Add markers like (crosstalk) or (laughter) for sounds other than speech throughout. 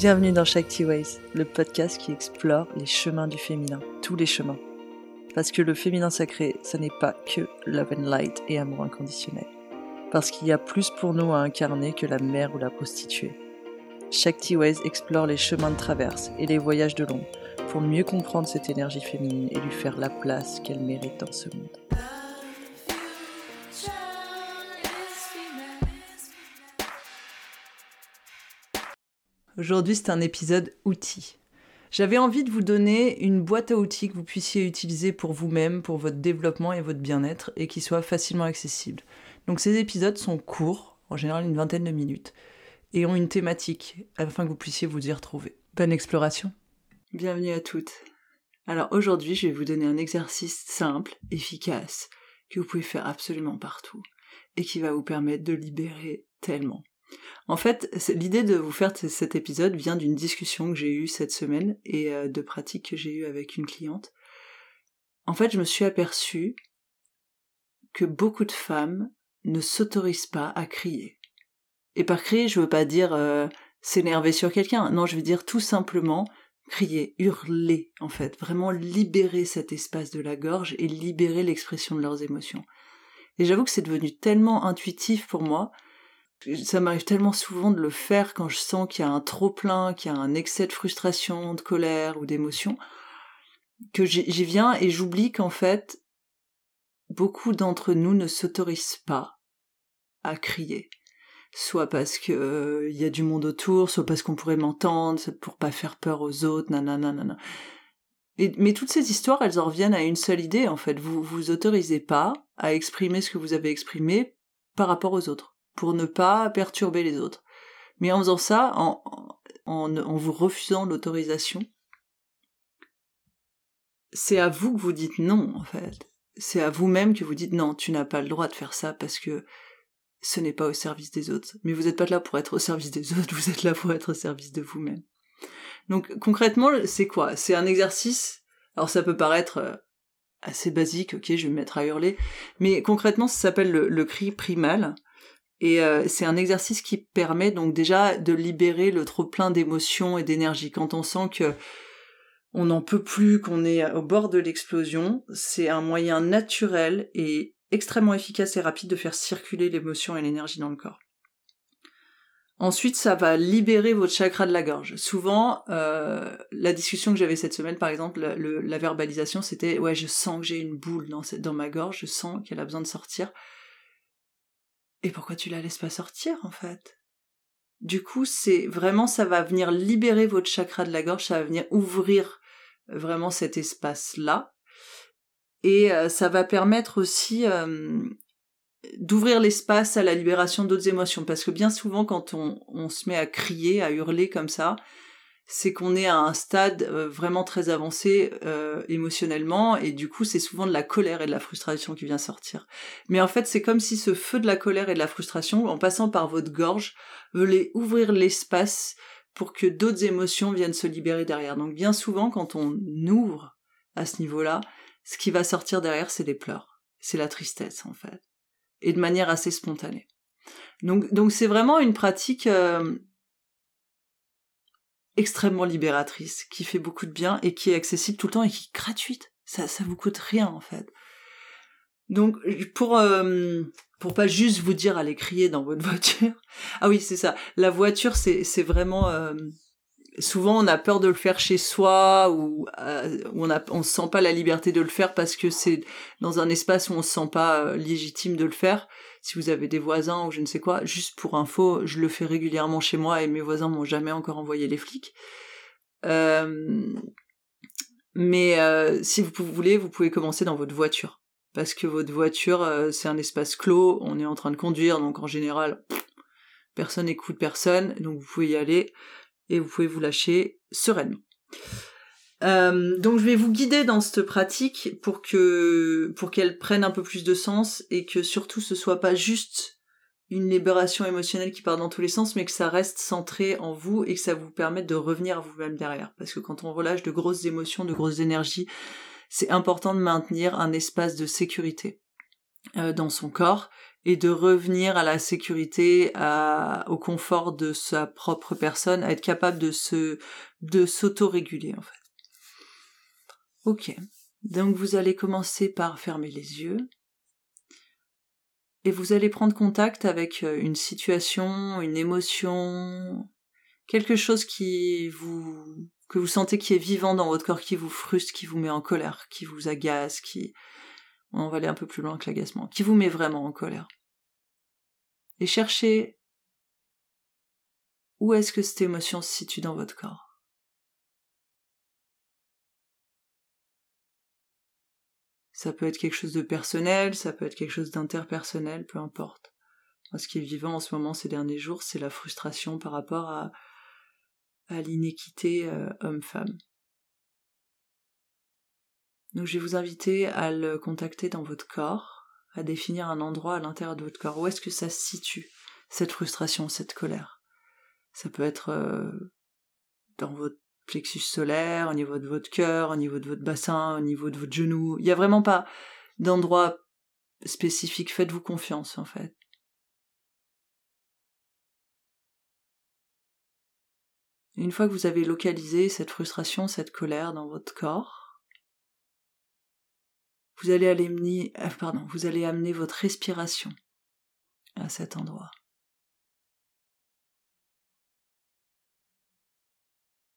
Bienvenue dans Shakti Ways, le podcast qui explore les chemins du féminin, tous les chemins. Parce que le féminin sacré, ce n'est pas que love and light et amour inconditionnel. Parce qu'il y a plus pour nous à incarner que la mère ou la prostituée. Shakti Ways explore les chemins de traverse et les voyages de l'ombre pour mieux comprendre cette énergie féminine et lui faire la place qu'elle mérite dans ce monde. Aujourd'hui, c'est un épisode outils. J'avais envie de vous donner une boîte à outils que vous puissiez utiliser pour vous-même, pour votre développement et votre bien-être, et qui soit facilement accessible. Donc ces épisodes sont courts, en général une vingtaine de minutes, et ont une thématique, afin que vous puissiez vous y retrouver. Bonne exploration Bienvenue à toutes. Alors aujourd'hui, je vais vous donner un exercice simple, efficace, que vous pouvez faire absolument partout, et qui va vous permettre de libérer tellement. En fait, l'idée de vous faire cet épisode vient d'une discussion que j'ai eue cette semaine et euh, de pratiques que j'ai eues avec une cliente. En fait, je me suis aperçue que beaucoup de femmes ne s'autorisent pas à crier. Et par crier, je veux pas dire euh, s'énerver sur quelqu'un. Non, je veux dire tout simplement crier, hurler, en fait. Vraiment libérer cet espace de la gorge et libérer l'expression de leurs émotions. Et j'avoue que c'est devenu tellement intuitif pour moi ça m'arrive tellement souvent de le faire quand je sens qu'il y a un trop plein, qu'il y a un excès de frustration, de colère ou d'émotion, que j'y viens et j'oublie qu'en fait, beaucoup d'entre nous ne s'autorisent pas à crier. Soit parce que euh, il y a du monde autour, soit parce qu'on pourrait m'entendre, pour pas faire peur aux autres, nanana, nanana. Mais toutes ces histoires, elles en reviennent à une seule idée, en fait. Vous vous autorisez pas à exprimer ce que vous avez exprimé par rapport aux autres pour ne pas perturber les autres. Mais en faisant ça, en, vous refusant l'autorisation, c'est à vous que vous dites non, en fait. C'est à vous-même que vous dites non, tu n'as pas le droit de faire ça parce que ce n'est pas au service des autres. Mais vous n'êtes pas là pour être au service des autres, (laughs) vous êtes là pour être au service de vous-même. Donc concrètement, c'est quoi? C'est un exercice. Alors ça peut paraître euh, assez basique, ok, je vais me mettre à hurler, mais concrètement, ça s'appelle le, cri primal. Et euh, c'est un exercice qui permet donc déjà de libérer le trop plein d'émotions et d'énergie. Quand on sent que on n'en peut plus, qu'on est au bord de l'explosion, c'est un moyen naturel et extrêmement efficace et rapide de faire circuler l'émotion et l'énergie dans le corps. Ensuite, ça va libérer votre chakra de la gorge. Souvent, euh, la discussion que j'avais cette semaine, par exemple, la, verbalisation, c'était ouais, je sens que j'ai une boule dans, dans ma gorge, je sens qu'elle a besoin de sortir. Et pourquoi tu la laisses pas sortir en fait? Du coup, c'est vraiment ça va venir libérer votre chakra de la gorge, ça va venir ouvrir vraiment cet espace-là. Et euh, ça va permettre aussi euh, d'ouvrir l'espace à la libération d'autres émotions. Parce que bien souvent, quand on, se met à crier, à hurler comme ça, c'est qu'on est à un stade euh, vraiment très avancé euh, émotionnellement et du coup c'est souvent de la colère et de la frustration qui vient sortir. Mais en fait c'est comme si ce feu de la colère et de la frustration, en passant par votre gorge, voulait ouvrir l'espace pour que d'autres émotions viennent se libérer derrière. Donc bien souvent quand on ouvre à ce niveau-là, ce qui va sortir derrière c'est les pleurs, c'est la tristesse en fait, et de manière assez spontanée. Donc donc c'est vraiment une pratique euh, extrêmement libératrice, qui fait beaucoup de bien et qui est accessible tout le temps et qui est gratuite. Ça, ça vous coûte rien en fait. Donc pour euh, pour pas juste vous dire allez crier dans votre (laughs) voiture. Ah oui, c'est ça. La voiture, c'est c'est vraiment euh, souvent on a peur de le faire chez soi ou euh, on a on sent pas la liberté de le faire parce que c'est dans un espace où on se sent pas euh, légitime de le faire. Si vous avez des voisins ou je ne sais quoi, juste pour info, je le fais régulièrement chez moi et mes voisins m'ont jamais encore envoyé les flics. Euh, mais si vous voulez, vous pouvez commencer dans votre voiture parce que votre voiture c'est un espace clos, on est en train de conduire donc en général personne n'écoute personne donc vous pouvez y aller et vous pouvez vous lâcher sereinement. Euh, donc je vais vous guider dans cette pratique pour pour qu'elle prenne un peu plus de sens et que surtout ce soit pas juste une libération émotionnelle qui part dans tous les sens, mais que ça reste centré en vous et que ça vous permette de revenir à vous-même derrière. Parce que quand on relâche de grosses émotions, de grosses énergies, c'est important de maintenir un espace de sécurité euh, dans son corps et de revenir à la sécurité, au confort de sa propre personne, à être capable de se, de s'auto-réguler, en fait. Ok. Donc vous allez commencer par fermer les yeux. Et vous allez prendre contact avec euh, une situation, une émotion, quelque chose qui vous, que vous sentez qui est vivant dans votre corps, qui vous frustre, qui vous met en colère, qui vous agace, qui, on va aller un peu plus loin que l'agacement, qui vous met vraiment en colère. Et cherchez où est-ce que cette émotion se situe dans votre corps. Ça peut être quelque chose de personnel, ça peut être quelque chose d'interpersonnel, peu importe. ce qui est vivant en ce moment ces derniers jours, c'est la frustration par rapport à, l'inéquité euh, homme-femme. Donc je vais vous inviter à le contacter dans votre corps, à définir un endroit à l'intérieur de votre corps. Où est-ce que ça se situe, cette frustration, cette colère? Ça peut être euh, dans votre plexus solaire, au niveau de votre cœur, au niveau de votre bassin, au niveau de votre genou. Il n'y a vraiment pas d'endroit spécifique. Faites-vous confiance, en fait. une fois que vous avez localisé cette frustration, cette colère dans votre corps, vous allez amener, euh, vous allez amener votre respiration à cet endroit.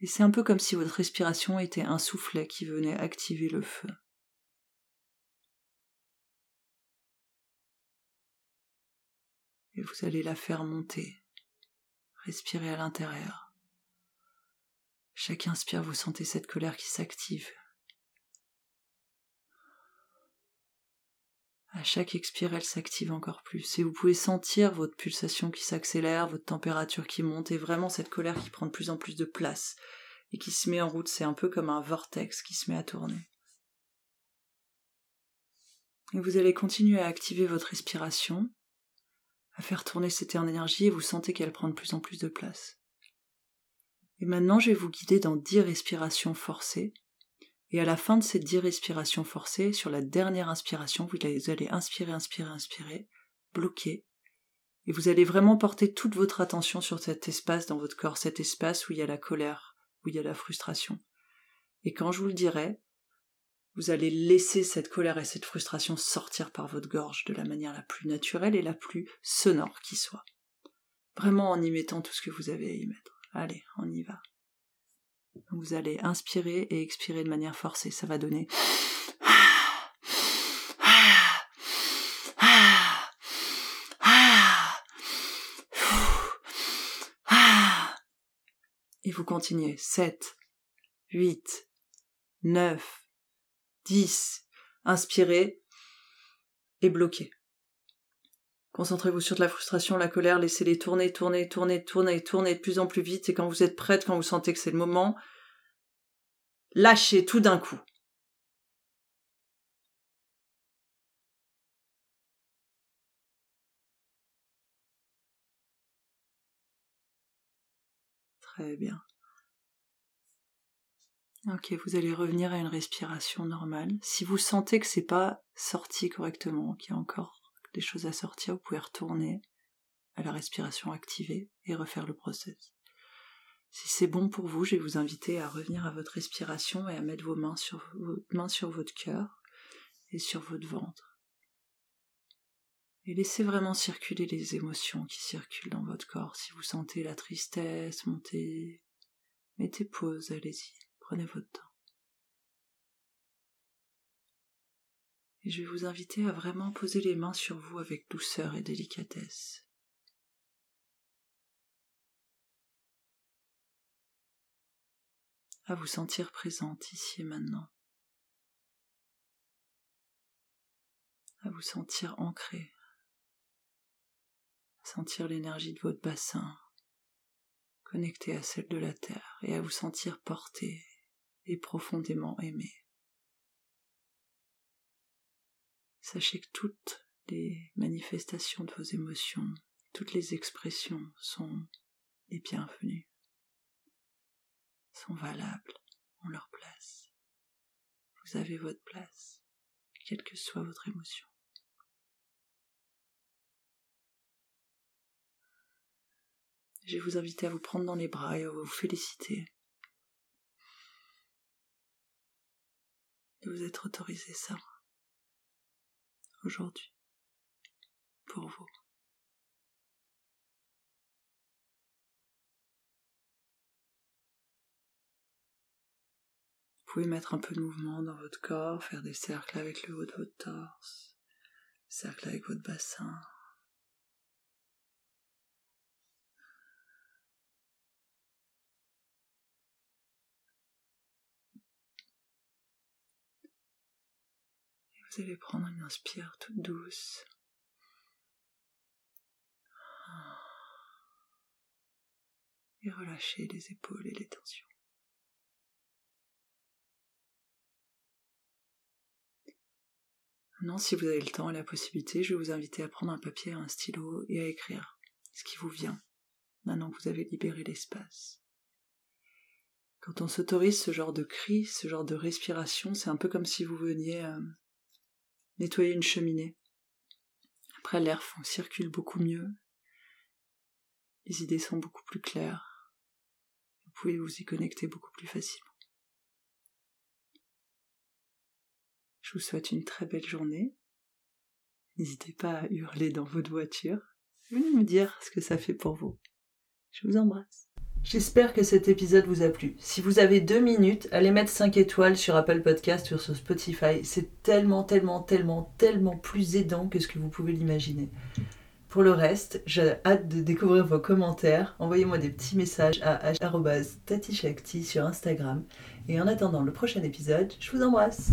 Et c'est un peu comme si votre respiration était un soufflet qui venait activer le feu. Et vous allez la faire monter. Respirez à l'intérieur. Chaque inspire, vous sentez cette colère qui s'active. À chaque expire, elle s'active encore plus. Et vous pouvez sentir votre pulsation qui s'accélère, votre température qui monte, et vraiment cette colère qui prend de plus en plus de place et qui se met en route. C'est un peu comme un vortex qui se met à tourner. Et vous allez continuer à activer votre respiration, à faire tourner cette énergie, et vous sentez qu'elle prend de plus en plus de place. Et maintenant, je vais vous guider dans dix respirations forcées et à la fin de ces dix respirations forcées, sur la dernière inspiration, vous allez inspirer, inspirer, inspirer, bloquer. Et vous allez vraiment porter toute votre attention sur cet espace dans votre corps, cet espace où il y a la colère, où il y a la frustration. Et quand je vous le dirai, vous allez laisser cette colère et cette frustration sortir par votre gorge de la manière la plus naturelle et la plus sonore qui soit. Vraiment en y mettant tout ce que vous avez à y mettre. Allez, on y va. Vous allez inspirer et expirer de manière forcée. Ça va donner. Et vous continuez. 7, 8, 9, 10. Inspirez et bloquez. Concentrez-vous sur la frustration, la colère, laissez-les tourner, tourner, tourner, tourner, tourner de plus en plus vite, et quand vous êtes prête, quand vous sentez que c'est le moment, lâchez tout d'un coup. Très bien. Ok, vous allez revenir à une respiration normale. Si vous sentez que c'est pas sorti correctement, qu'il y a encore des choses à sortir, vous pouvez retourner à la respiration activée et refaire le process. Si c'est bon pour vous, je vais vous inviter à revenir à votre respiration et à mettre vos mains sur, votre cœur et sur votre ventre. Et laissez vraiment circuler les émotions qui circulent dans votre corps. Si vous sentez la tristesse monter, mettez pause, allez-y, prenez votre temps. et je vais vous inviter à vraiment poser les mains sur vous avec douceur et délicatesse. À vous sentir présente ici et maintenant, à vous sentir ancré, à sentir l'énergie de votre bassin connectée à celle de la terre et à vous sentir porté et profondément aimé. Sachez que toutes les manifestations de vos émotions, toutes les expressions sont les bienvenues, sont valables en leur place. Vous avez votre place, quelle que soit votre émotion. Je vais vous inviter à vous prendre dans les bras et à vous féliciter de vous être autorisé ça aujourd'hui pour vous. Vous pouvez mettre un peu de mouvement dans votre corps, faire des cercles avec le haut de votre torse, cercles avec votre bassin. vous allez prendre une inspire toute douce. Et relâcher les épaules et les tensions. Maintenant, si vous avez le temps et la possibilité, je vais vous inviter à prendre un papier, un stylo et à écrire ce qui vous vient, maintenant que vous avez libéré l'espace. Quand on s'autorise ce genre de cri, ce genre de respiration, c'est un peu comme si vous veniez euh, nettoyer une cheminée. Après, l'air circule beaucoup mieux, les idées sont beaucoup plus claires, vous pouvez vous y connecter beaucoup plus facilement. Je vous souhaite une très belle journée. N'hésitez pas à hurler dans votre voiture. Venez me dire ce que ça fait pour vous. Je vous embrasse. J'espère que cet épisode vous a plu. Si vous avez deux minutes, allez mettre 5 étoiles sur Apple Podcast ou sur Spotify. C'est tellement, tellement, tellement, tellement plus aidant que ce que vous pouvez l'imaginer. Pour le reste, j'ai hâte de découvrir vos commentaires. Envoyez-moi des petits messages à @tatishakti sur Instagram. Et en attendant le prochain épisode, je vous embrasse.